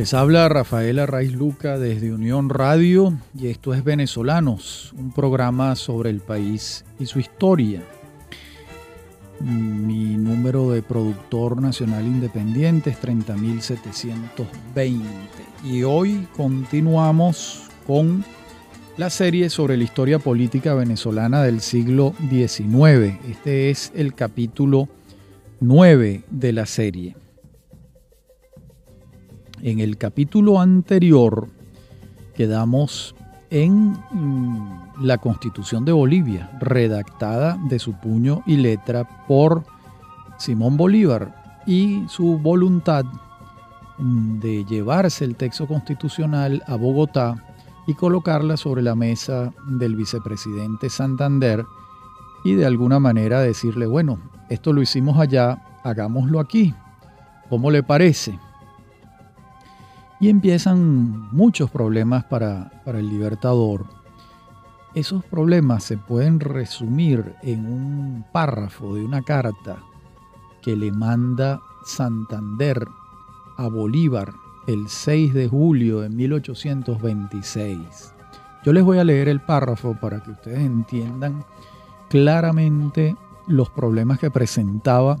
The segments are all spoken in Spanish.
Les habla Rafaela Raiz Luca desde Unión Radio y esto es Venezolanos, un programa sobre el país y su historia. Mi número de productor nacional independiente es 30.720 y hoy continuamos con la serie sobre la historia política venezolana del siglo XIX. Este es el capítulo 9 de la serie. En el capítulo anterior quedamos en mm, la Constitución de Bolivia, redactada de su puño y letra por Simón Bolívar y su voluntad mm, de llevarse el texto constitucional a Bogotá y colocarla sobre la mesa del vicepresidente Santander y de alguna manera decirle, bueno, esto lo hicimos allá, hagámoslo aquí. ¿Cómo le parece? Y empiezan muchos problemas para, el libertador. Esos problemas se pueden resumir en un párrafo de una carta que le manda Santander a Bolívar el 6 de julio de 1826. Yo les voy a leer el párrafo para que ustedes entiendan claramente los problemas que presentaba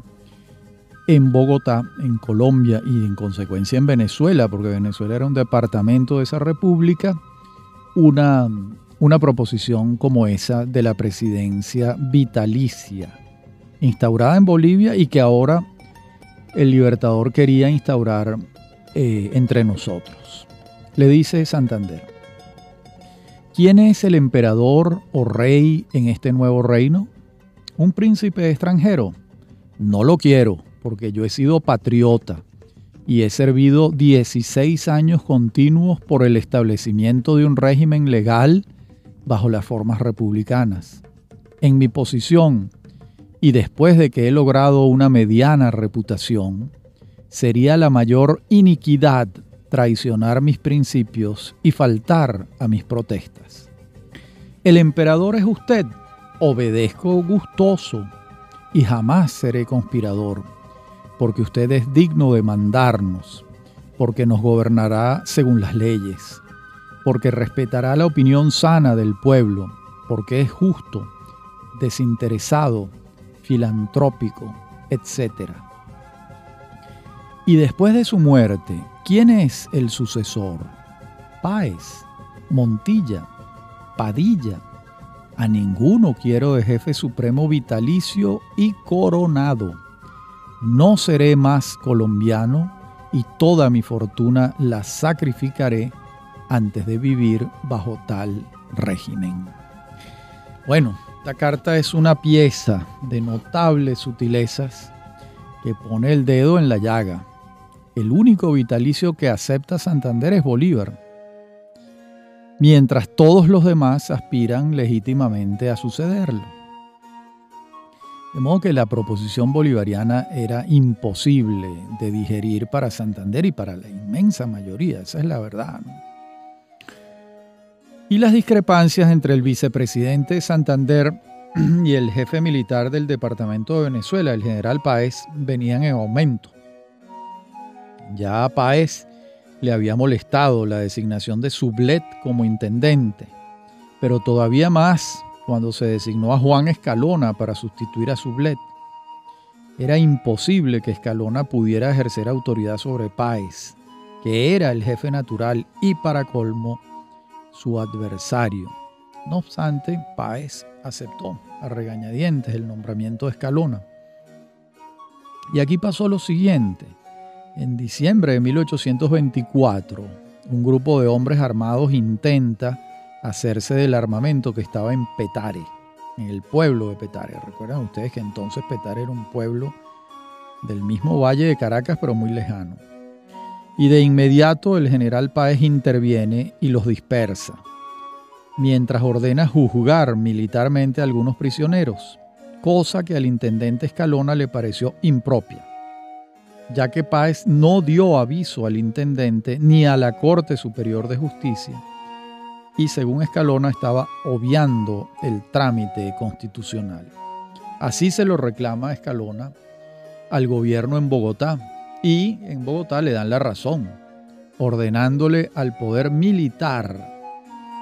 en Bogotá, en Colombia y en consecuencia en Venezuela, porque Venezuela era un departamento de esa república, una, una proposición como esa de la presidencia vitalicia, instaurada en Bolivia y que ahora el libertador quería instaurar eh, entre nosotros. Le dice Santander, ¿quién es el emperador o rey en este nuevo reino? ¿Un príncipe extranjero? No lo quiero porque yo he sido patriota y he servido 16 años continuos por el establecimiento de un régimen legal bajo las formas republicanas. En mi posición, y después de que he logrado una mediana reputación, sería la mayor iniquidad traicionar mis principios y faltar a mis protestas. El emperador es usted, obedezco gustoso y jamás seré conspirador porque usted es digno de mandarnos, porque nos gobernará según las leyes, porque respetará la opinión sana del pueblo, porque es justo, desinteresado, filantrópico, etc. Y después de su muerte, ¿quién es el sucesor? Páez, Montilla, Padilla. A ninguno quiero de jefe supremo vitalicio y coronado no seré más colombiano y toda mi fortuna la sacrificaré antes de vivir bajo tal régimen. Bueno, esta carta es una pieza de notables sutilezas que pone el dedo en la llaga. El único vitalicio que acepta Santander es Bolívar, mientras todos los demás aspiran legítimamente a sucederlo. De modo que la proposición bolivariana era imposible de digerir para Santander y para la inmensa mayoría, esa es la verdad. Y las discrepancias entre el vicepresidente de Santander y el jefe militar del departamento de Venezuela, el general Páez, venían en aumento. Ya a Páez le había molestado la designación de Sublet como intendente, pero todavía más cuando se designó a Juan Escalona para sustituir a Sublet. Era imposible que Escalona pudiera ejercer autoridad sobre Páez, que era el jefe natural y para colmo su adversario. No obstante, Páez aceptó a regañadientes el nombramiento de Escalona. Y aquí pasó lo siguiente. En diciembre de 1824, un grupo de hombres armados intenta hacerse del armamento que estaba en Petare, en el pueblo de Petare. Recuerdan ustedes que entonces Petare era un pueblo del mismo valle de Caracas, pero muy lejano. Y de inmediato el general Páez interviene y los dispersa, mientras ordena juzgar militarmente a algunos prisioneros, cosa que al intendente Escalona le pareció impropia, ya que Páez no dio aviso al intendente ni a la Corte Superior de Justicia y según Escalona estaba obviando el trámite constitucional. Así se lo reclama Escalona al gobierno en Bogotá y en Bogotá le dan la razón, ordenándole al poder militar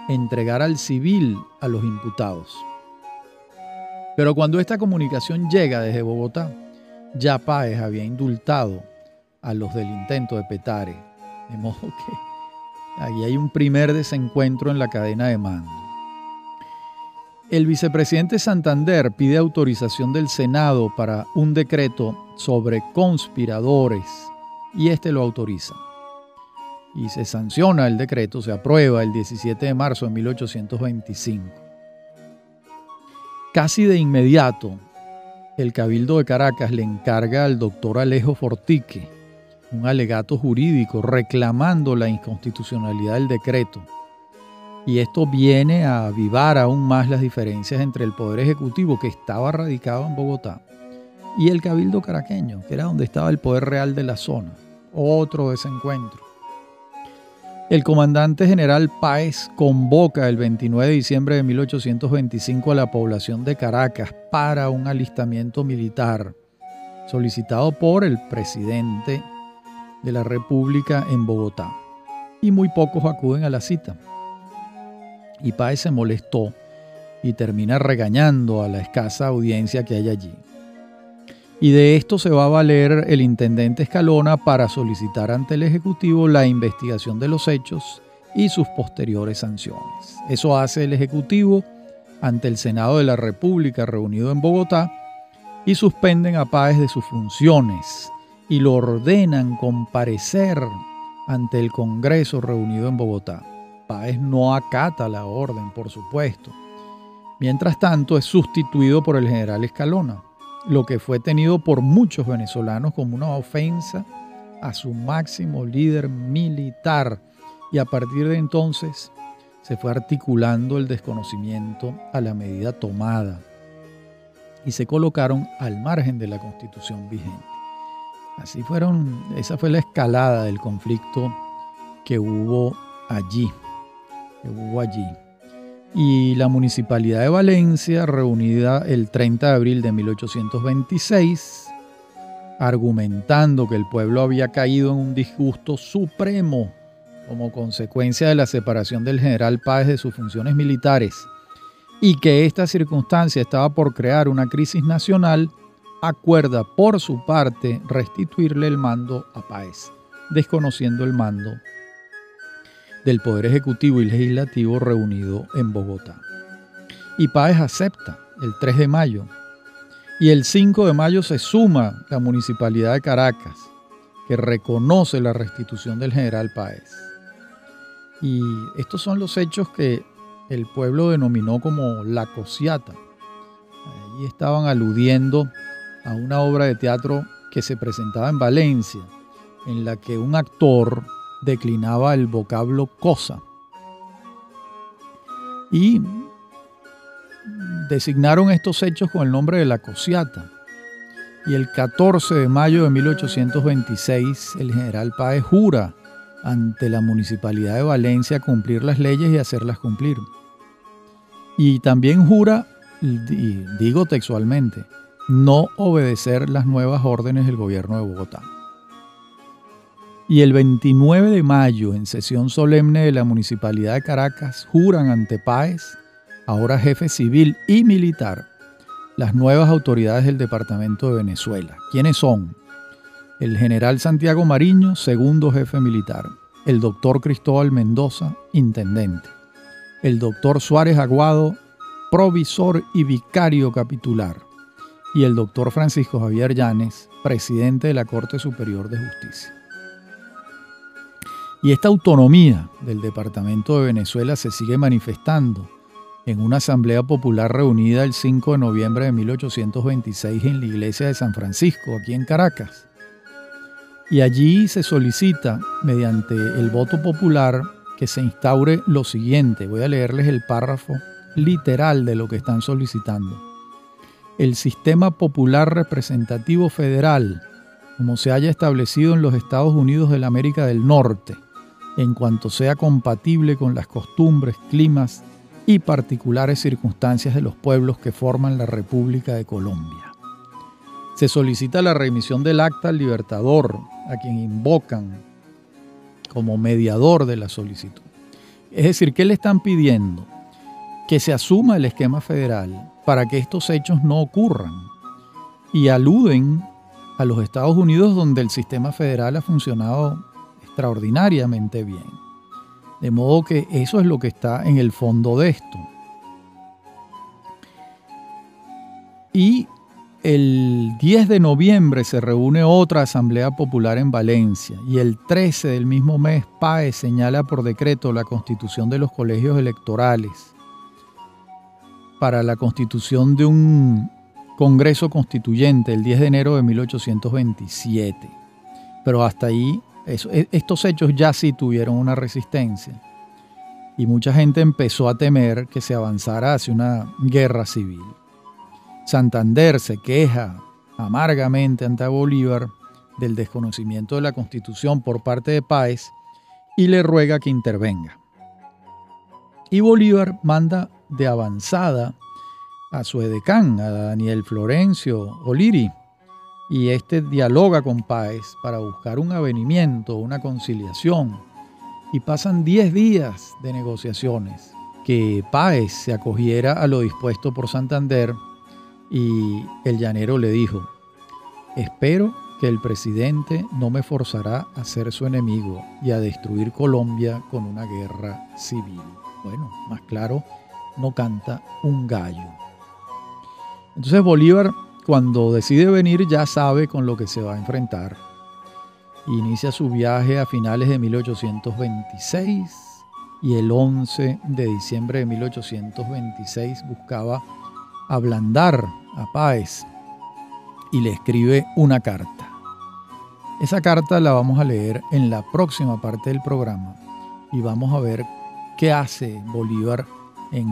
entregar al civil a los imputados. Pero cuando esta comunicación llega desde Bogotá, ya Páez había indultado a los del intento de Petare, de modo que ahí hay un primer desencuentro en la cadena de mando. El vicepresidente Santander pide autorización del Senado para un decreto sobre conspiradores y este lo autoriza. Y se sanciona el decreto, se aprueba el 17 de marzo de 1825. Casi de inmediato, el Cabildo de Caracas le encarga al doctor Alejo Fortique un alegato jurídico reclamando la inconstitucionalidad del decreto y esto viene a avivar aún más las diferencias entre el Poder Ejecutivo, que estaba radicado en Bogotá, y el Cabildo Caraqueño, que era donde estaba el poder real de la zona. Otro desencuentro. El comandante general Páez convoca el 29 de diciembre de 1825 a la población de Caracas para un alistamiento militar solicitado por el presidente de la República en Bogotá. Y muy pocos acuden a la cita y Páez se molestó y termina regañando a la escasa audiencia que hay allí. Y de esto se va a valer el intendente Escalona para solicitar ante el Ejecutivo la investigación de los hechos y sus posteriores sanciones. Eso hace el Ejecutivo ante el Senado de la República reunido en Bogotá y suspenden a Páez de sus funciones y lo ordenan comparecer ante el Congreso reunido en Bogotá. Páez no acata la orden, por supuesto. Mientras tanto, es sustituido por el general Escalona, lo que fue tenido por muchos venezolanos como una ofensa a su máximo líder militar. Y a partir de entonces se fue articulando el desconocimiento a la medida tomada y se colocaron al margen de la constitución vigente. Así fueron, esa fue la escalada del conflicto que hubo allí que hubo allí. Y la Municipalidad de Valencia, reunida el 30 de abril de 1826, argumentando que el pueblo había caído en un disgusto supremo como consecuencia de la separación del general Páez de sus funciones militares y que esta circunstancia estaba por crear una crisis nacional, acuerda por su parte restituirle el mando a Páez, desconociendo el mando del Poder Ejecutivo y Legislativo reunido en Bogotá. Y Páez acepta el 3 de mayo y el 5 de mayo se suma la Municipalidad de Caracas, que reconoce la restitución del general Páez. Y estos son los hechos que el pueblo denominó como la cosiata. Allí estaban aludiendo a una obra de teatro que se presentaba en Valencia, en la que un actor declinaba el vocablo cosa. Y designaron estos hechos con el nombre de la cosiata. Y el 14 de mayo de 1826 el general Páez jura ante la Municipalidad de Valencia cumplir las leyes y hacerlas cumplir. Y también jura, y digo textualmente, no obedecer las nuevas órdenes del gobierno de Bogotá. Y el 29 de mayo, en sesión solemne de la Municipalidad de Caracas, juran ante Páez, ahora jefe civil y militar, las nuevas autoridades del Departamento de Venezuela. ¿Quiénes son? El general Santiago Mariño, segundo jefe militar. El doctor Cristóbal Mendoza, intendente. El doctor Suárez Aguado, provisor y vicario capitular. Y el doctor Francisco Javier Llanes, presidente de la Corte Superior de Justicia. Y esta autonomía del Departamento de Venezuela se sigue manifestando en una asamblea popular reunida el 5 de noviembre de 1826 en la iglesia de San Francisco, aquí en Caracas. Y allí se solicita, mediante el voto popular, que se instaure lo siguiente. Voy a leerles el párrafo literal de lo que están solicitando. El sistema popular representativo federal, como se haya establecido en los Estados Unidos de la América del Norte, en cuanto sea compatible con las costumbres, climas y particulares circunstancias de los pueblos que forman la República de Colombia. Se solicita la remisión del acta al libertador, a quien invocan como mediador de la solicitud. Es decir, ¿qué le están pidiendo? Que se asuma el esquema federal para que estos hechos no ocurran. Y aluden a los Estados Unidos donde el sistema federal ha funcionado extraordinariamente bien. De modo que eso es lo que está en el fondo de esto. Y el 10 de noviembre se reúne otra Asamblea Popular en Valencia y el 13 del mismo mes PAE señala por decreto la constitución de los colegios electorales para la constitución de un Congreso Constituyente el 10 de enero de 1827. Pero hasta ahí, e, estos hechos ya sí tuvieron una resistencia y mucha gente empezó a temer que se avanzara hacia una guerra civil. Santander se queja amargamente ante Bolívar del desconocimiento de la constitución por parte de Páez y le ruega que intervenga. Y Bolívar manda de avanzada a su edecán, a Daniel Florencio Oliri, y este dialoga con Páez para buscar un avenimiento, una conciliación, y pasan 10 días de negociaciones, que Páez se acogiera a lo dispuesto por Santander y el llanero le dijo, espero que el presidente no me forzará a ser su enemigo y a destruir Colombia con una guerra civil. Bueno, más claro, no canta un gallo. Entonces Bolívar, cuando decide venir, ya sabe con lo que se va a enfrentar. Inicia su viaje a finales de 1826 y el 11 de diciembre de 1826 buscaba ablandar a Páez y le escribe una carta. Esa carta la vamos a leer en la próxima parte del programa y vamos a ver qué hace Bolívar en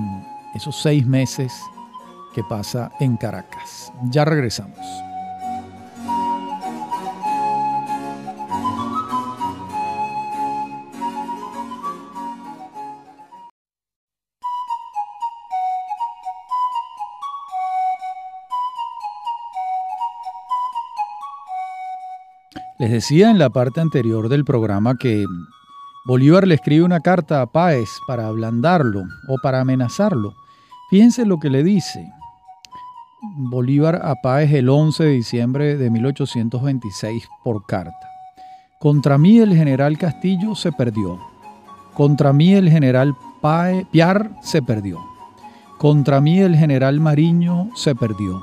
esos seis meses que pasa en Caracas. Ya regresamos. Les decía en la parte anterior del programa que Bolívar le escribe una carta a Páez para ablandarlo o para amenazarlo. Fíjense lo que le dice. Bolívar a Páez el 11 de diciembre de 1826 por carta. Contra mí el general Castillo se perdió. Contra mí el general Piar se perdió. Contra mí el general Mariño se perdió.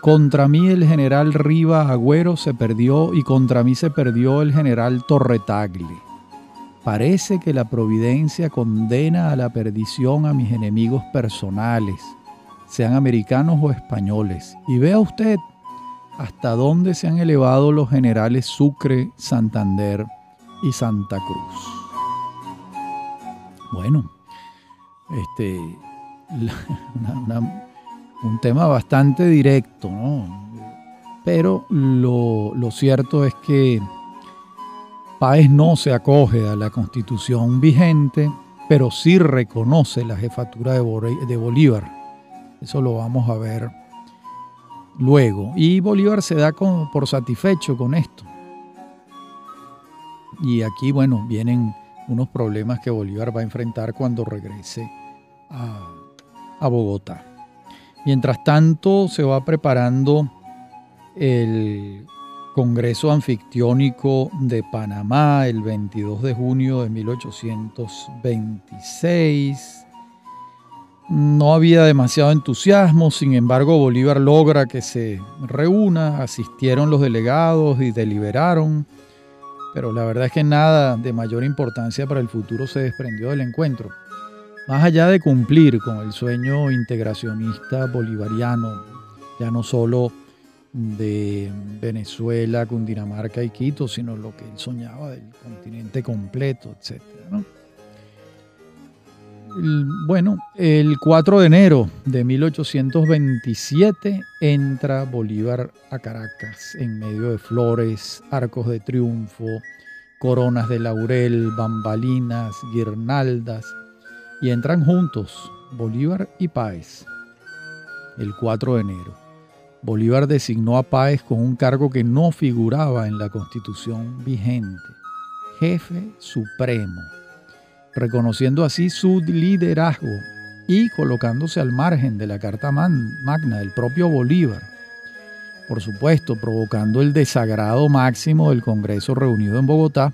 Contra mí el general Riva Agüero se perdió y contra mí se perdió el general Torretagle. Parece que la providencia condena a la perdición a mis enemigos personales, sean americanos o españoles. Y vea usted hasta dónde se han elevado los generales Sucre, Santander y Santa Cruz. Bueno, este, un tema bastante directo, ¿no? Pero lo, cierto es que Páez no se acoge a la constitución vigente, pero sí reconoce la jefatura de Bolívar. Eso lo vamos a ver luego. Y Bolívar se da por satisfecho con esto. Y aquí, bueno, vienen unos problemas que Bolívar va a enfrentar cuando regrese a Bogotá. Mientras tanto, se va preparando el Congreso Anfictiónico de Panamá el 22 de junio de 1826. No había demasiado entusiasmo, sin embargo Bolívar logra que se reúna, asistieron los delegados y deliberaron, pero la verdad es que nada de mayor importancia para el futuro se desprendió del encuentro. Más allá de cumplir con el sueño integracionista bolivariano, ya no solo de Venezuela, Cundinamarca y Quito, sino lo que él soñaba del continente completo, etc. Bueno, el 4 de enero de 1827 entra Bolívar a Caracas en medio de flores, arcos de triunfo, coronas de laurel, bambalinas, guirnaldas y entran juntos Bolívar y Páez el 4 de enero. Bolívar designó a Páez con un cargo que no figuraba en la constitución vigente, jefe supremo, reconociendo así su liderazgo y colocándose al margen de la Carta Magna del propio Bolívar. Por supuesto, provocando el desagrado máximo del Congreso reunido en Bogotá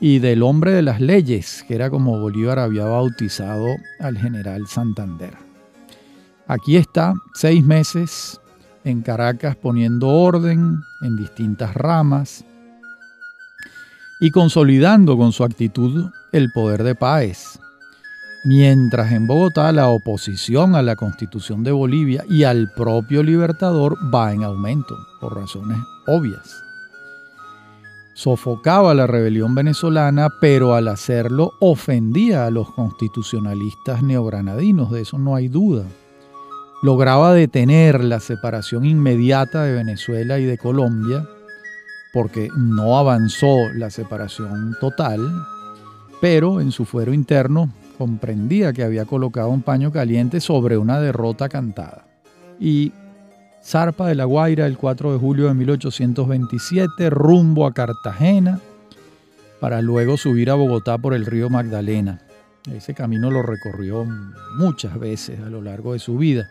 y del hombre de las leyes, que era como Bolívar había bautizado al general Santander. Aquí está, seis meses en Caracas poniendo orden en distintas ramas y consolidando con su actitud el poder de Páez. Mientras en Bogotá la oposición a la constitución de Bolivia y al propio Libertador va en aumento, por razones obvias sofocaba la rebelión venezolana, pero al hacerlo ofendía a los constitucionalistas neogranadinos, de eso no hay duda. Lograba detener la separación inmediata de Venezuela y de Colombia, porque no avanzó la separación total, pero en su fuero interno comprendía que había colocado un paño caliente sobre una derrota cantada. Y zarpa de La Guaira el 4 de julio de 1827, rumbo a Cartagena, para luego subir a Bogotá por el río Magdalena. Ese camino lo recorrió muchas veces a lo largo de su vida.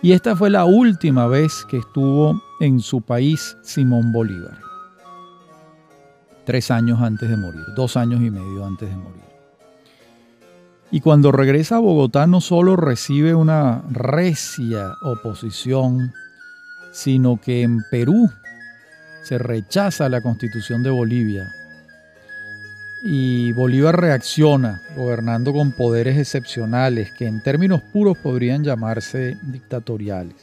Y esta fue la última vez que estuvo en su país Simón Bolívar. Tres años antes de morir, dos años y medio antes de morir. Y cuando regresa a Bogotá no solo recibe una recia oposición sino que en Perú se rechaza la constitución de Bolivia y Bolívar reacciona gobernando con poderes excepcionales que en términos puros podrían llamarse dictatoriales.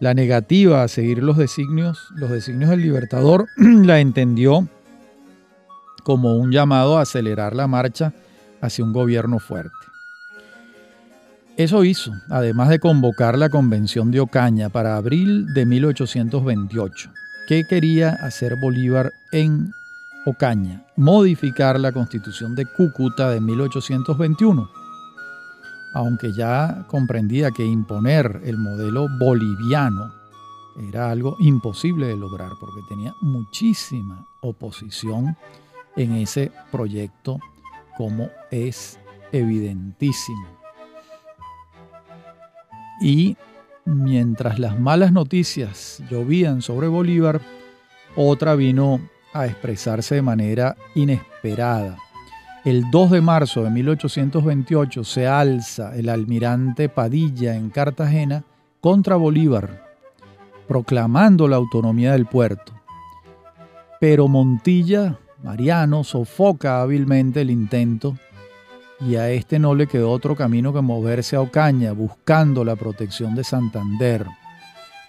La negativa a seguir los designios, los designios del libertador la entendió como un llamado a acelerar la marcha hacia un gobierno fuerte. Eso hizo, además de convocar la Convención de Ocaña para abril de 1828. ¿Qué quería hacer Bolívar en Ocaña? Modificar la Constitución de Cúcuta de 1821. Aunque ya comprendía que imponer el modelo boliviano era algo imposible de lograr porque tenía muchísima oposición en ese proyecto como es evidentísimo. Y mientras las malas noticias llovían sobre Bolívar, otra vino a expresarse de manera inesperada. El 2 de marzo de 1828 se alza el almirante Padilla en Cartagena contra Bolívar, proclamando la autonomía del puerto. Pero Montilla, Mariano, sofoca hábilmente el intento y a este no le quedó otro camino que moverse a Ocaña buscando la protección de Santander.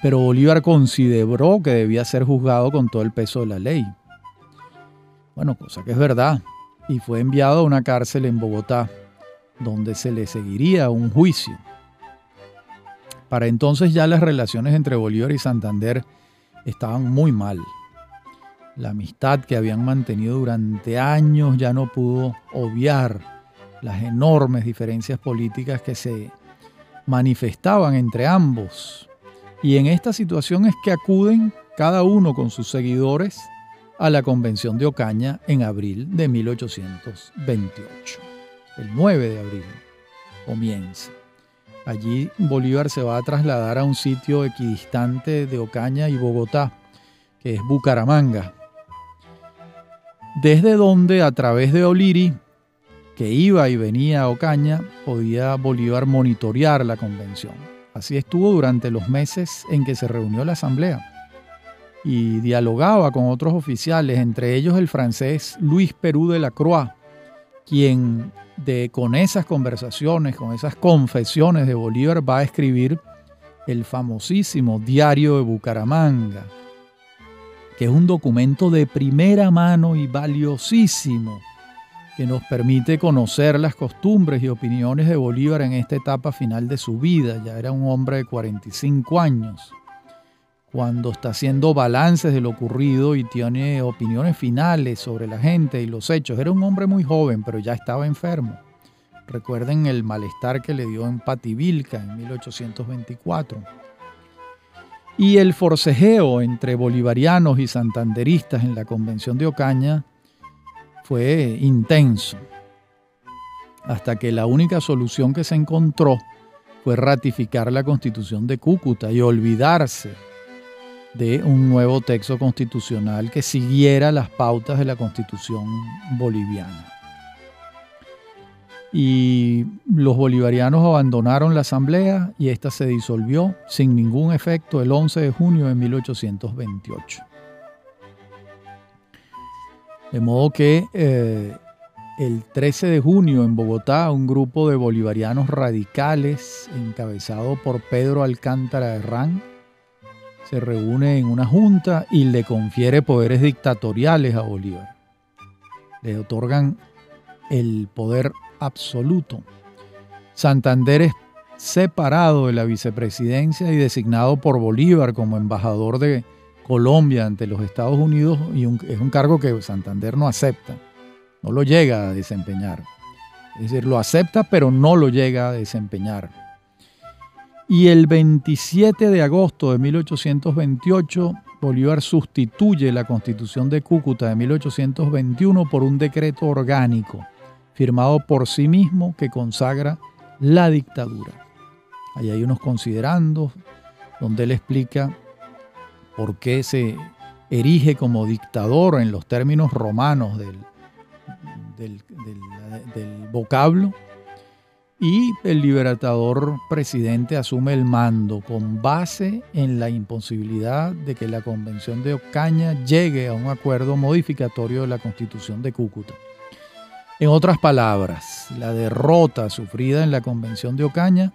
Pero Bolívar consideró que debía ser juzgado con todo el peso de la ley. Bueno, cosa que es verdad, y fue enviado a una cárcel en Bogotá, donde se le seguiría un juicio. Para entonces ya las relaciones entre Bolívar y Santander estaban muy mal. La amistad que habían mantenido durante años ya no pudo obviar las enormes diferencias políticas que se manifestaban entre ambos. Y en esta situación es que acuden cada uno con sus seguidores a la Convención de Ocaña en abril de 1828. El 9 de abril comienza. Allí Bolívar se va a trasladar a un sitio equidistante de Ocaña y Bogotá, que es Bucaramanga, desde donde a través de Oliri que iba y venía a Ocaña, podía Bolívar monitorear la convención. Así estuvo durante los meses en que se reunió la asamblea y dialogaba con otros oficiales, entre ellos el francés Luis Perú de la Croix, quien de, con esas conversaciones, con esas confesiones de Bolívar va a escribir el famosísimo Diario de Bucaramanga, que es un documento de primera mano y valiosísimo que nos permite conocer las costumbres y opiniones de Bolívar en esta etapa final de su vida. Ya era un hombre de 45 años, cuando está haciendo balances de lo ocurrido y tiene opiniones finales sobre la gente y los hechos. Era un hombre muy joven, pero ya estaba enfermo. Recuerden el malestar que le dio en Pativilca en 1824. Y el forcejeo entre bolivarianos y santanderistas en la Convención de Ocaña fue intenso, hasta que la única solución que se encontró fue ratificar la constitución de Cúcuta y olvidarse de un nuevo texto constitucional que siguiera las pautas de la constitución boliviana. Y los bolivarianos abandonaron la asamblea y ésta se disolvió sin ningún efecto el 11 de junio de 1828. De modo que eh, el 13 de junio en Bogotá un grupo de bolivarianos radicales encabezado por Pedro Alcántara Herrán se reúne en una junta y le confiere poderes dictatoriales a Bolívar. Le otorgan el poder absoluto. Santander es separado de la vicepresidencia y designado por Bolívar como embajador de Colombia ante los Estados Unidos y es un cargo que Santander no acepta, no lo llega a desempeñar. Es decir, lo acepta pero no lo llega a desempeñar. Y el 27 de agosto de 1828, Bolívar sustituye la constitución de Cúcuta de 1821 por un decreto orgánico firmado por sí mismo que consagra la dictadura. Ahí hay unos considerandos donde él explica por qué se erige como dictador en los términos romanos del, del, del vocablo y el libertador presidente asume el mando con base en la imposibilidad de que la Convención de Ocaña llegue a un acuerdo modificatorio de la Constitución de Cúcuta. En otras palabras, la derrota sufrida en la Convención de Ocaña,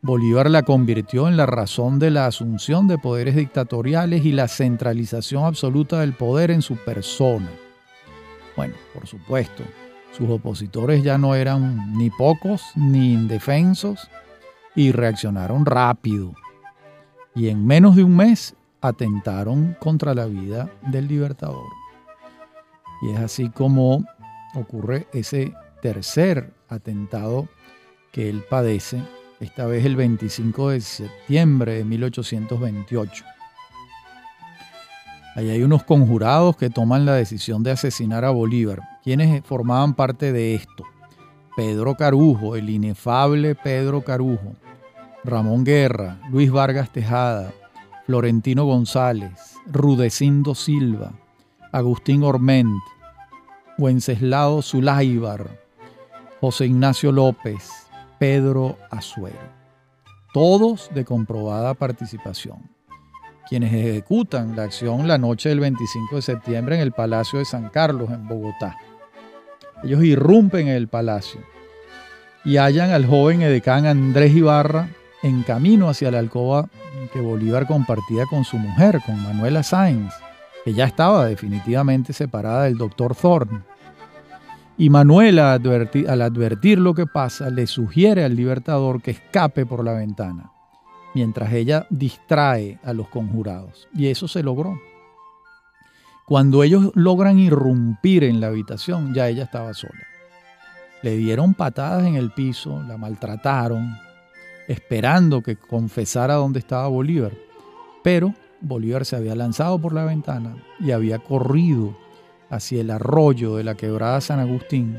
Bolívar la convirtió en la razón de la asunción de poderes dictatoriales y la centralización absoluta del poder en su persona. Bueno, por supuesto, sus opositores ya no eran ni pocos ni indefensos y reaccionaron rápido. Y en menos de un mes atentaron contra la vida del libertador. Y es así como ocurre ese tercer atentado que él padece, esta vez el 25 de septiembre de 1828. Ahí hay unos conjurados que toman la decisión de asesinar a Bolívar. ¿Quiénes formaban parte de esto? Pedro Carujo, el inefable Pedro Carujo, Ramón Guerra, Luis Vargas Tejada, Florentino González, Rudecindo Silva, Agustín Orment, Wenceslao Zuláibar, José Ignacio López, Pedro Azuero. Todos de comprobada participación quienes ejecutan la acción la noche del 25 de septiembre en el Palacio de San Carlos, en Bogotá. Ellos irrumpen en el palacio y hallan al joven edecán Andrés Ibarra en camino hacia la alcoba que Bolívar compartía con su mujer, con Manuela Sáenz, que ya estaba definitivamente separada del doctor Thorne. Y Manuela, al advertir lo que pasa, le sugiere al libertador que escape por la ventana mientras ella distrae a los conjurados. Y eso se logró. Cuando ellos logran irrumpir en la habitación, ya ella estaba sola. Le dieron patadas en el piso, la maltrataron, esperando que confesara dónde estaba Bolívar. Pero Bolívar se había lanzado por la ventana y había corrido hacia el arroyo de la quebrada San Agustín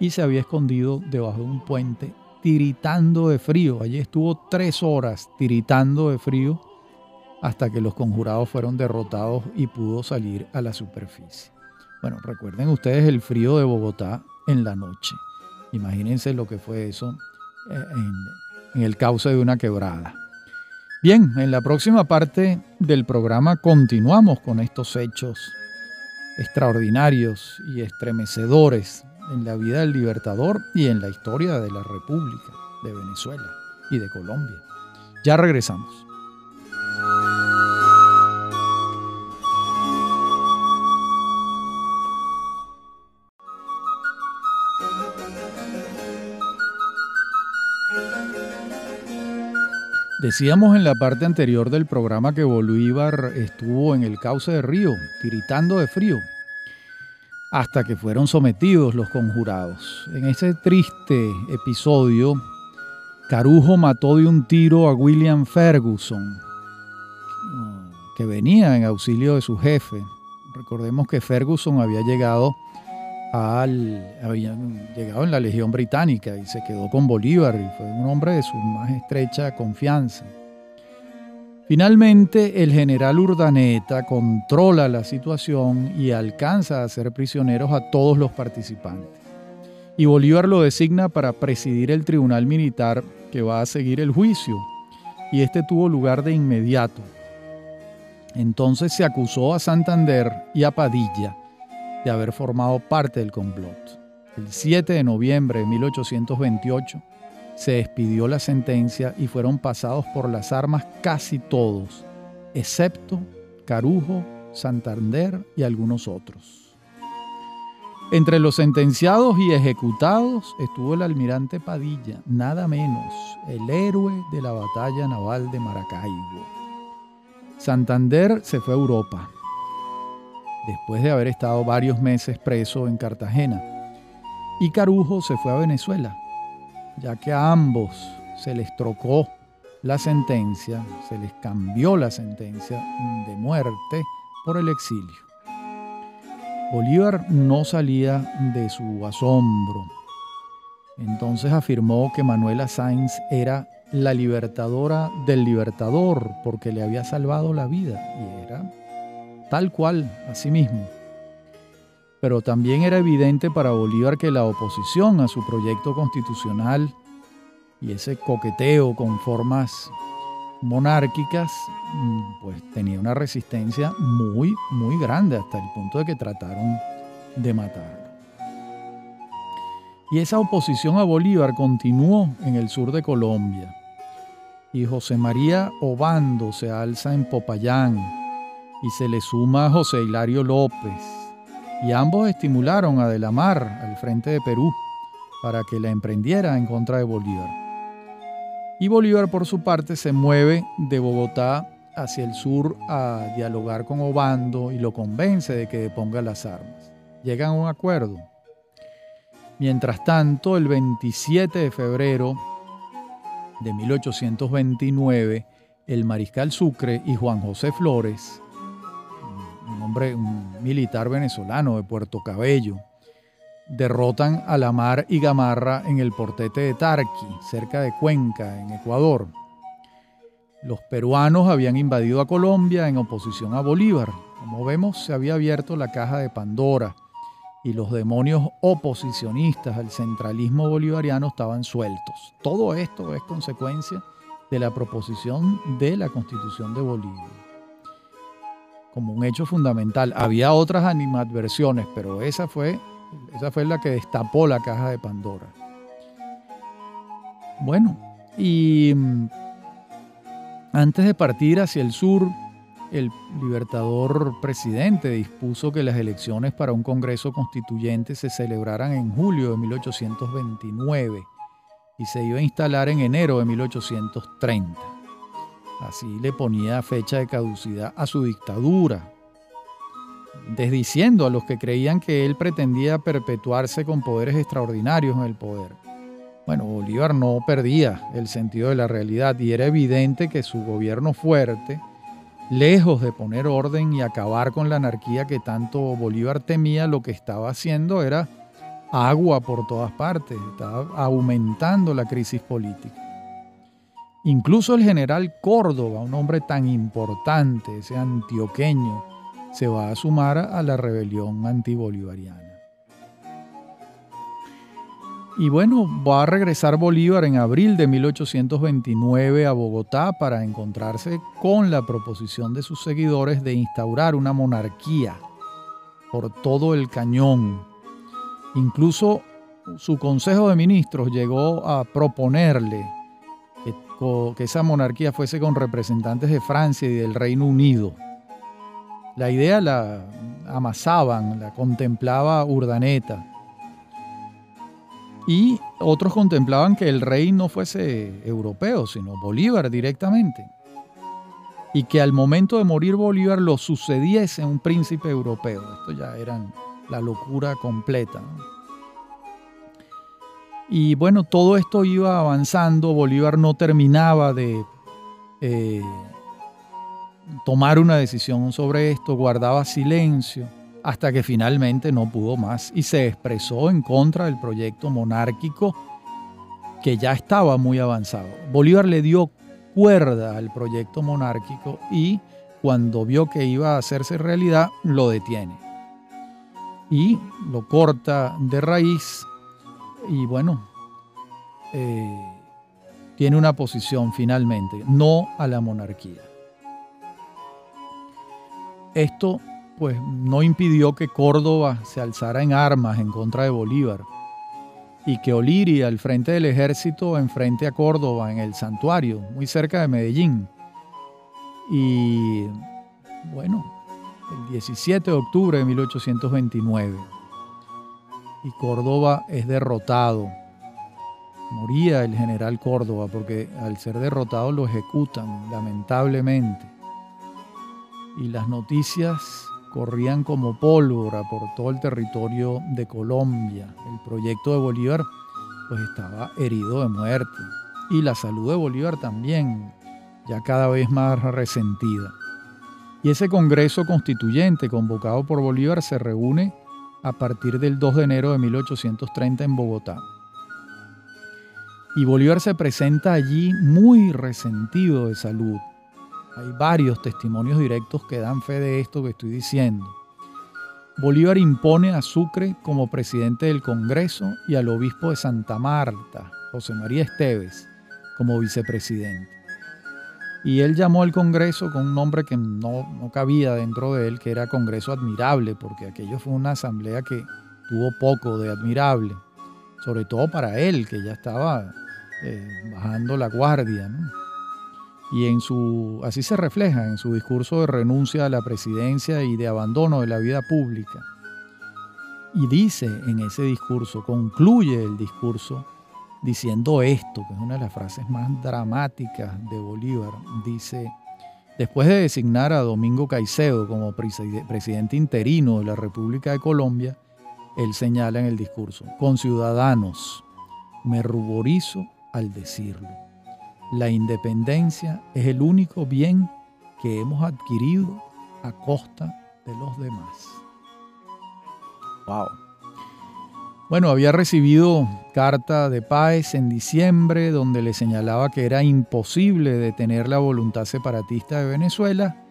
y se había escondido debajo de un puente tiritando de frío. Allí estuvo tres horas tiritando de frío hasta que los conjurados fueron derrotados y pudo salir a la superficie. Bueno, recuerden ustedes el frío de Bogotá en la noche. Imagínense lo que fue eso eh, en, en el cauce de una quebrada. Bien, en la próxima parte del programa continuamos con estos hechos extraordinarios y estremecedores en la vida del libertador y en la historia de la República de Venezuela y de Colombia. Ya regresamos. Decíamos en la parte anterior del programa que Bolívar estuvo en el cauce de Río, tiritando de frío, hasta que fueron sometidos los conjurados. En ese triste episodio, Carujo mató de un tiro a William Ferguson, que venía en auxilio de su jefe. Recordemos que Ferguson había llegado al, había llegado en la Legión Británica y se quedó con Bolívar y fue un hombre de su más estrecha confianza. Finalmente, el general Urdaneta controla la situación y alcanza a hacer prisioneros a todos los participantes. Y Bolívar lo designa para presidir el tribunal militar que va a seguir el juicio. Y este tuvo lugar de inmediato. Entonces se acusó a Santander y a Padilla de haber formado parte del complot. El 7 de noviembre de 1828 se despidió la sentencia y fueron pasados por las armas casi todos, excepto Carujo, Santander y algunos otros. Entre los sentenciados y ejecutados estuvo el almirante Padilla, nada menos, el héroe de la batalla naval de Maracaibo. Santander se fue a Europa, después de haber estado varios meses preso en Cartagena, y Carujo se fue a Venezuela, ya que a ambos se les trocó la sentencia, se les cambió la sentencia de muerte por el exilio. Bolívar no salía de su asombro. Entonces afirmó que Manuela Sáenz era la libertadora del libertador porque le había salvado la vida y era tal cual a sí mismo pero también era evidente para Bolívar que la oposición a su proyecto constitucional y ese coqueteo con formas monárquicas, mm, pues tenía una resistencia muy, muy grande hasta el punto de que trataron de matarlo. Y esa oposición a Bolívar continuó en el sur de Colombia. Y José María Obando se alza en Popayán y se le suma José Hilario López y ambos estimularon a De la Mar al frente de Perú para que la emprendiera en contra de Bolívar. Y Bolívar por su parte se mueve de Bogotá hacia el sur a dialogar con Obando y lo convence de que deponga las armas. Llegan a un acuerdo. Mientras tanto, el 27 de febrero de 1829, el mariscal Sucre y Juan José Flores un hombre, un militar venezolano de Puerto Cabello, derrotan a la Mar y Gamarra en el portete de Tarqui, cerca de Cuenca, en Ecuador. Los peruanos habían invadido a Colombia en oposición a Bolívar. Como vemos, se había abierto la caja de Pandora y los demonios oposicionistas al centralismo bolivariano estaban sueltos. Todo esto es consecuencia de la proposición de la Constitución de Bolivia como un hecho fundamental. Había otras animadversiones, pero esa fue, esa fue la que destapó la caja de Pandora. Bueno, y mm, antes de partir hacia el sur, el libertador presidente dispuso que las elecciones para un Congreso Constituyente se celebraran en julio de 1829 y se iba a instalar en enero de 1830. Así le ponía fecha de caducidad a su dictadura, desdiciendo a los que creían que él pretendía perpetuarse con poderes extraordinarios en el poder. Bueno, Bolívar no perdía el sentido de la realidad y era evidente que su gobierno fuerte, lejos de poner orden y acabar con la anarquía que tanto Bolívar temía, lo que estaba haciendo era agua por todas partes, estaba aumentando la crisis política. Incluso el general Córdoba, un hombre tan importante, ese antioqueño, se va a sumar a la rebelión antibolivariana. Y bueno, va a regresar Bolívar en abril de 1829 a Bogotá para encontrarse con la proposición de sus seguidores de instaurar una monarquía por todo el cañón. Incluso su Consejo de Ministros llegó a proponerle que esa monarquía fuese con representantes de Francia y del Reino Unido. La idea la amasaban, la contemplaba Urdaneta. Y otros contemplaban que el rey no fuese europeo, sino Bolívar directamente. Y que al momento de morir Bolívar lo sucediese un príncipe europeo. Esto ya eran la locura completa. Y bueno, todo esto iba avanzando, Bolívar no terminaba de eh, tomar una decisión sobre esto, guardaba silencio hasta que finalmente no pudo más y se expresó en contra del proyecto monárquico que ya estaba muy avanzado. Bolívar le dio cuerda al proyecto monárquico y cuando vio que iba a hacerse realidad, lo detiene. Y lo corta de raíz y bueno, eh, tiene una posición finalmente, no a la monarquía. Esto pues no impidió que Córdoba se alzara en armas en contra de Bolívar y que Oliria, al frente del ejército, enfrente a Córdoba en el santuario, muy cerca de Medellín. Y bueno, el 17 de octubre de 1829. Y Córdoba es derrotado. Moría el general Córdoba porque al ser derrotado lo ejecutan, lamentablemente. Y las noticias corrían como pólvora por todo el territorio de Colombia. El proyecto de Bolívar pues estaba herido de muerte y la salud de Bolívar también ya cada vez más resentida. Y ese Congreso Constituyente convocado por Bolívar se reúne a partir del 2 de enero de 1830 en Bogotá. Y Bolívar se presenta allí muy resentido de salud hay varios testimonios directos que dan fe de esto que estoy diciendo. Bolívar impone a Sucre como presidente del Congreso y al obispo de Santa Marta, José María Esteves, como vicepresidente. Y él llamó al Congreso con un nombre que no, no cabía dentro de él, que era Congreso Admirable, porque aquello fue una asamblea que tuvo poco de admirable, sobre todo para él, que ya estaba eh, bajando la guardia. y en su, así se refleja en su discurso de renuncia a la presidencia y de abandono de la vida pública. Y dice en ese discurso, concluye el discurso diciendo esto, que es una de las frases más dramáticas de Bolívar. Dice, después de designar a Domingo Caicedo como presidente interino de la República de Colombia, él señala en el discurso, con ciudadanos, me ruborizo al decirlo la independencia es el único bien que hemos adquirido a costa de los demás. Wow. Bueno, había recibido carta de Páez en diciembre donde le señalaba que era imposible detener la voluntad separatista de Venezuela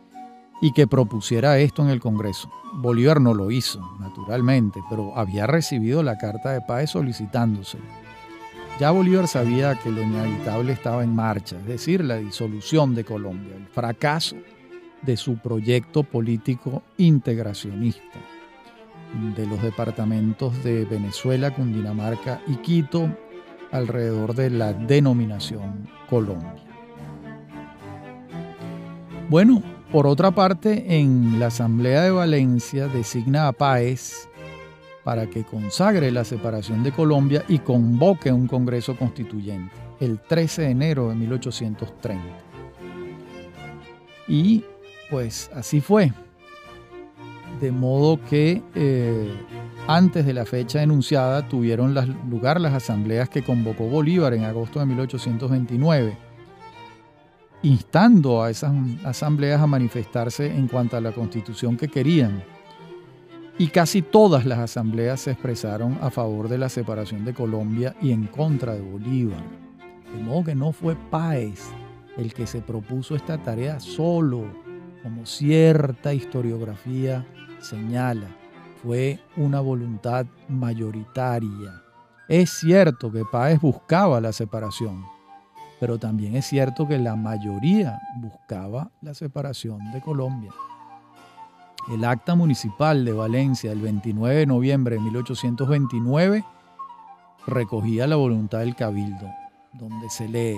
y que propusiera esto en el Congreso. Bolívar no lo hizo, naturalmente, pero había recibido la carta de Páez solicitándoselo. Ya Bolívar sabía que lo inevitable estaba en marcha, es decir, la disolución de Colombia, el fracaso de su proyecto político integracionista de los departamentos de Venezuela, Cundinamarca y Quito alrededor de la denominación Colombia. Bueno, por otra parte, en la Asamblea de Valencia designa a Páez para que consagre la separación de Colombia y convoque un Congreso Constituyente el 13 de enero de 1830. Y pues así fue. De modo que eh, antes de la fecha enunciada tuvieron lugar las asambleas que convocó Bolívar en agosto de 1829, instando a esas asambleas a manifestarse en cuanto a la constitución que querían y casi todas las asambleas se expresaron a favor de la separación de Colombia y en contra de Bolívar. De modo que no fue Páez el que se propuso esta tarea solo, como cierta historiografía señala. Fue una voluntad mayoritaria. Es cierto que Páez buscaba la separación, pero también es cierto que la mayoría buscaba la separación de Colombia. El acta municipal de Valencia del 29 de noviembre de 1829 recogía la voluntad del cabildo, donde se lee,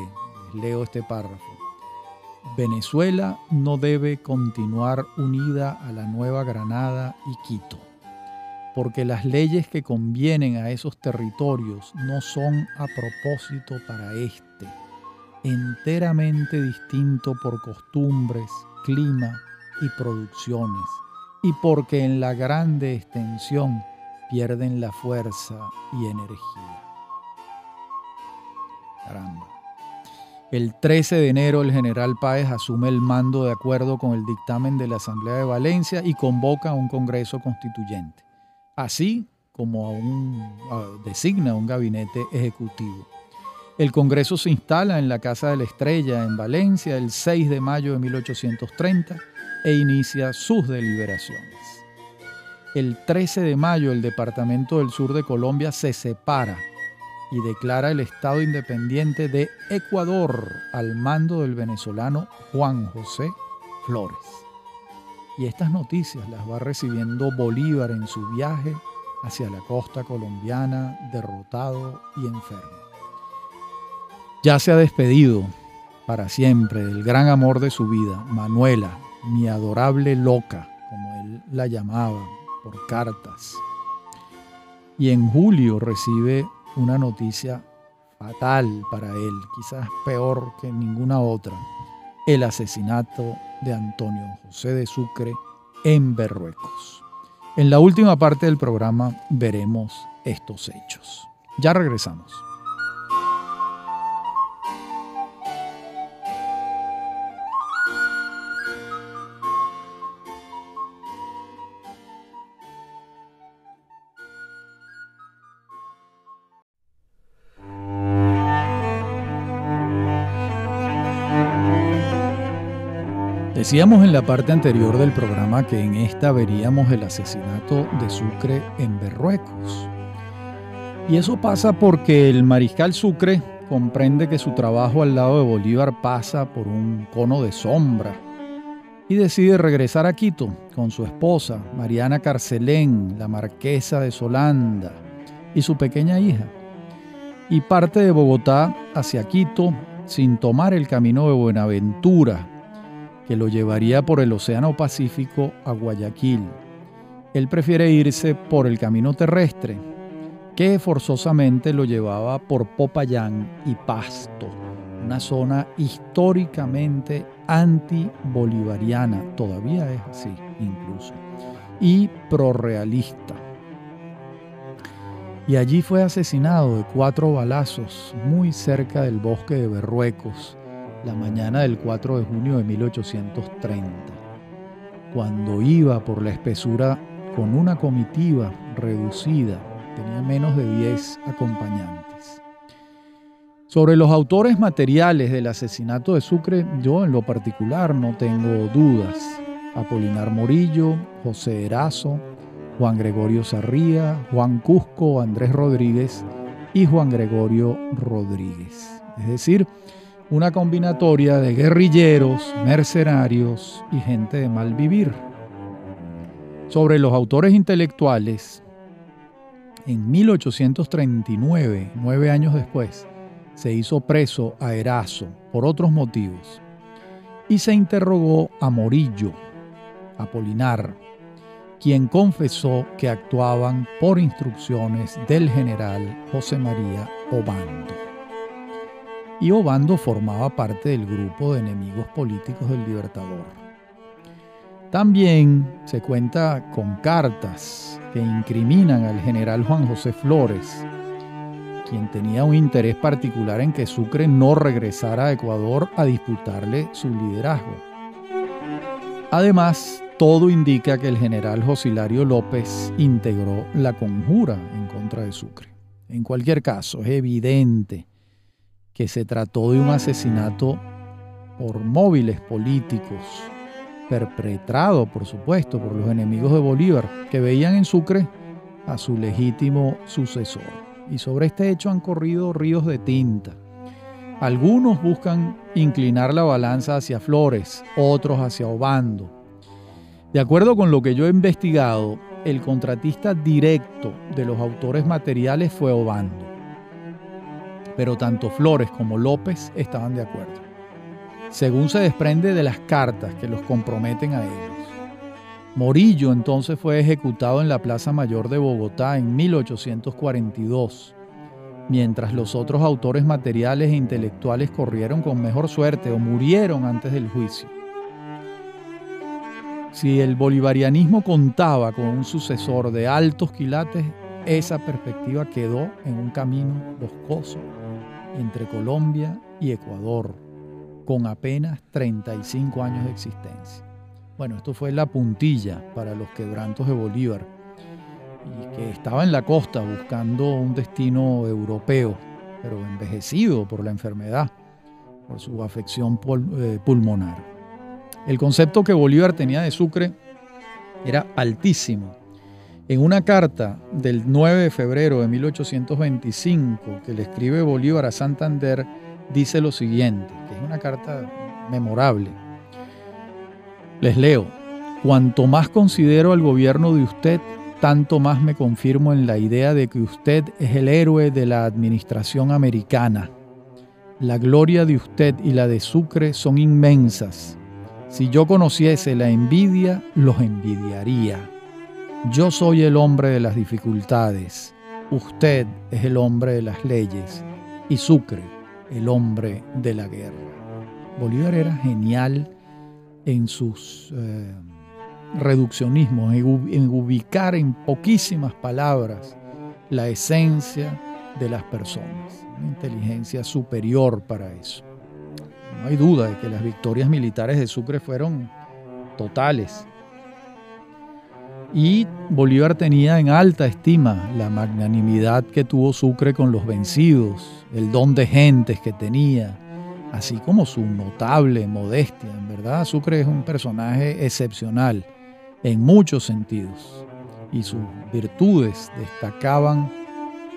leo este párrafo, Venezuela no debe continuar unida a la Nueva Granada y Quito, porque las leyes que convienen a esos territorios no son a propósito para este, enteramente distinto por costumbres, clima y producciones y porque en la grande extensión pierden la fuerza y energía. Caramba. El 13 de enero el general Páez asume el mando de acuerdo con el dictamen de la Asamblea de Valencia y convoca a un Congreso Constituyente, así como a designa un gabinete ejecutivo. El Congreso se instala en la Casa de la Estrella en Valencia el 6 de mayo de 1830 e inicia sus deliberaciones. El 13 de mayo el Departamento del Sur de Colombia se separa y declara el Estado independiente de Ecuador al mando del venezolano Juan José Flores. Y estas noticias las va recibiendo Bolívar en su viaje hacia la costa colombiana, derrotado y enfermo. Ya se ha despedido para siempre del gran amor de su vida, Manuela, mi adorable loca, como él la llamaba, por cartas. Y en julio recibe una noticia fatal para él, quizás peor que ninguna otra, el asesinato de Antonio José de Sucre en Berruecos. En la última parte del programa veremos estos hechos. Ya regresamos. Decíamos en la parte anterior del programa que en esta veríamos el asesinato de Sucre en Berruecos. Y eso pasa porque el mariscal Sucre comprende que su trabajo al lado de Bolívar pasa por un cono de sombra y decide regresar a Quito con su esposa, Mariana Carcelén, la marquesa de Solanda, y su pequeña hija. Y parte de Bogotá hacia Quito sin tomar el camino de Buenaventura, que lo llevaría por el Océano Pacífico a Guayaquil. Él prefiere irse por el camino terrestre, que forzosamente lo llevaba por Popayán y Pasto, una zona históricamente anti-bolivariana, todavía es así incluso, y prorrealista. Y allí fue asesinado de cuatro balazos muy cerca del bosque de Berruecos, la mañana del 4 de junio de 1830, cuando iba por la espesura con una comitiva reducida, tenía menos de 10 acompañantes. Sobre los autores materiales del asesinato de Sucre, yo en lo particular no tengo dudas. Apolinar Morillo, José Erazo, Juan Gregorio Sarría, Juan Cusco, Andrés Rodríguez y Juan Gregorio Rodríguez. Es decir, una combinatoria de guerrilleros, mercenarios y gente de mal vivir. Sobre los autores intelectuales, en 1839, nueve años después, se hizo preso a Erazo por otros motivos y se interrogó a Morillo, Apolinar, quien confesó que actuaban por instrucciones del general José María Obando y Obando formaba parte del grupo de enemigos políticos del Libertador. También se cuenta con cartas que incriminan al general Juan José Flores, quien tenía un interés particular en que Sucre no regresara a Ecuador a disputarle su liderazgo. Además, todo indica que el general Josilario López integró la conjura en contra de Sucre. En cualquier caso, es evidente que se trató de un asesinato por móviles políticos, perpetrado, por supuesto, por los enemigos de Bolívar, que veían en Sucre a su legítimo sucesor. Y sobre este hecho han corrido ríos de tinta. Algunos buscan inclinar la balanza hacia Flores, otros hacia Obando. De acuerdo con lo que yo he investigado, el contratista directo de los autores materiales fue Obando pero tanto Flores como López estaban de acuerdo, según se desprende de las cartas que los comprometen a ellos. Morillo entonces fue ejecutado en la Plaza Mayor de Bogotá en 1842, mientras los otros autores materiales e intelectuales corrieron con mejor suerte o murieron antes del juicio. si el bolivarianismo contaba con un sucesor de altos quilates, esa perspectiva quedó en un camino boscoso entre Colombia y Ecuador, con apenas 35 años de existencia. Bueno, esto fue la puntilla para los quebrantos de Bolívar, que estaba en la costa buscando un destino europeo, pero envejecido por la enfermedad, por su afección eh, pulmonar. El concepto que Bolívar tenía de Sucre era altísimo. En una carta del 9 de febrero de 1825 que le escribe Bolívar a Santander, dice lo siguiente, que es una carta memorable. Les leo, cuanto más considero al gobierno de usted, tanto más me confirmo en la idea de que usted es el héroe de la administración americana. La gloria de usted y la de Sucre son inmensas. Si yo conociese la envidia, los envidiaría. Yo soy el hombre de las dificultades, usted es el hombre de las leyes y Sucre el hombre de la guerra. Bolívar era genial en sus eh, reduccionismos, en ubicar en poquísimas palabras la esencia de las personas, una inteligencia superior para eso. No hay duda de que las victorias militares de Sucre fueron totales. Y Bolívar tenía en alta estima la magnanimidad que tuvo Sucre con los vencidos, el don de gentes que tenía, así como su notable modestia. En verdad, Sucre es un personaje excepcional en muchos sentidos y sus virtudes destacaban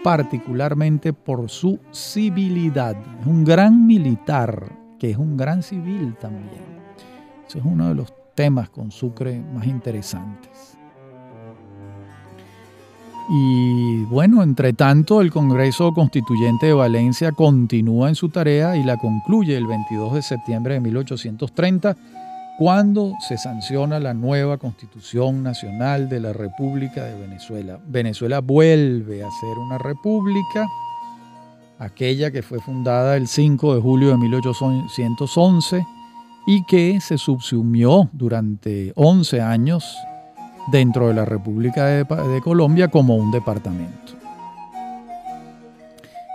particularmente por su civilidad. Es un gran militar que es un gran civil también. Eso es uno de los temas con Sucre más interesantes. Y bueno, entre tanto, el Congreso Constituyente de Valencia continúa en su tarea y la concluye el 22 de septiembre de 1830, cuando se sanciona la nueva Constitución Nacional de la República de Venezuela. Venezuela vuelve a ser una república, aquella que fue fundada el 5 de julio de 1811 y que se subsumió durante 11 años dentro de la República de, Colombia como un departamento.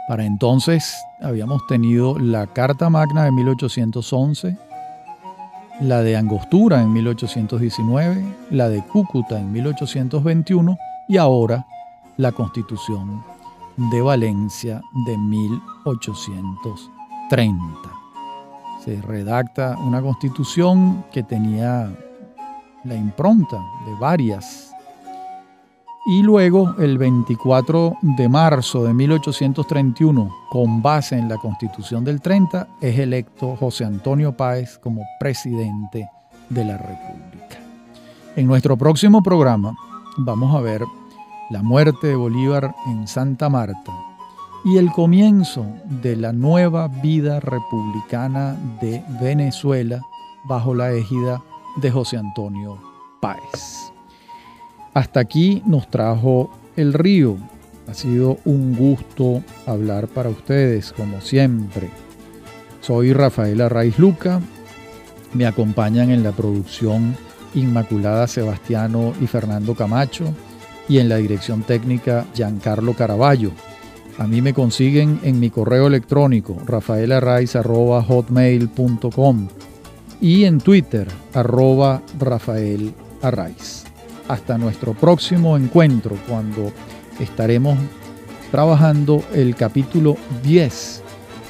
Para entonces habíamos tenido la Carta Magna de 1811, la de Angostura en 1819, la de Cúcuta en 1821 y ahora la Constitución de Valencia de 1830. Se redacta una constitución que tenía la impronta de varias. Y luego, el 24 de marzo de 1831, con base en la Constitución del 30, es electo José Antonio Páez como presidente de la República. En nuestro próximo programa vamos a ver la muerte de Bolívar en Santa Marta y el comienzo de la nueva vida republicana de Venezuela bajo la égida de José Antonio Páez. Hasta aquí nos trajo el río. Ha sido un gusto hablar para ustedes, como siempre. Soy Rafael Arraiz Luca. Me acompañan en la producción Inmaculada Sebastiano y Fernando Camacho y en la dirección técnica Giancarlo Caraballo. A mí me consiguen en mi correo electrónico rafaelarraiz.hotmail.com y en Twitter, arroba Rafael Arraiz. Hasta nuestro próximo encuentro cuando estaremos trabajando el capítulo 10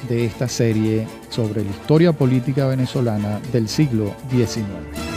de esta serie sobre la historia política venezolana del siglo XIX.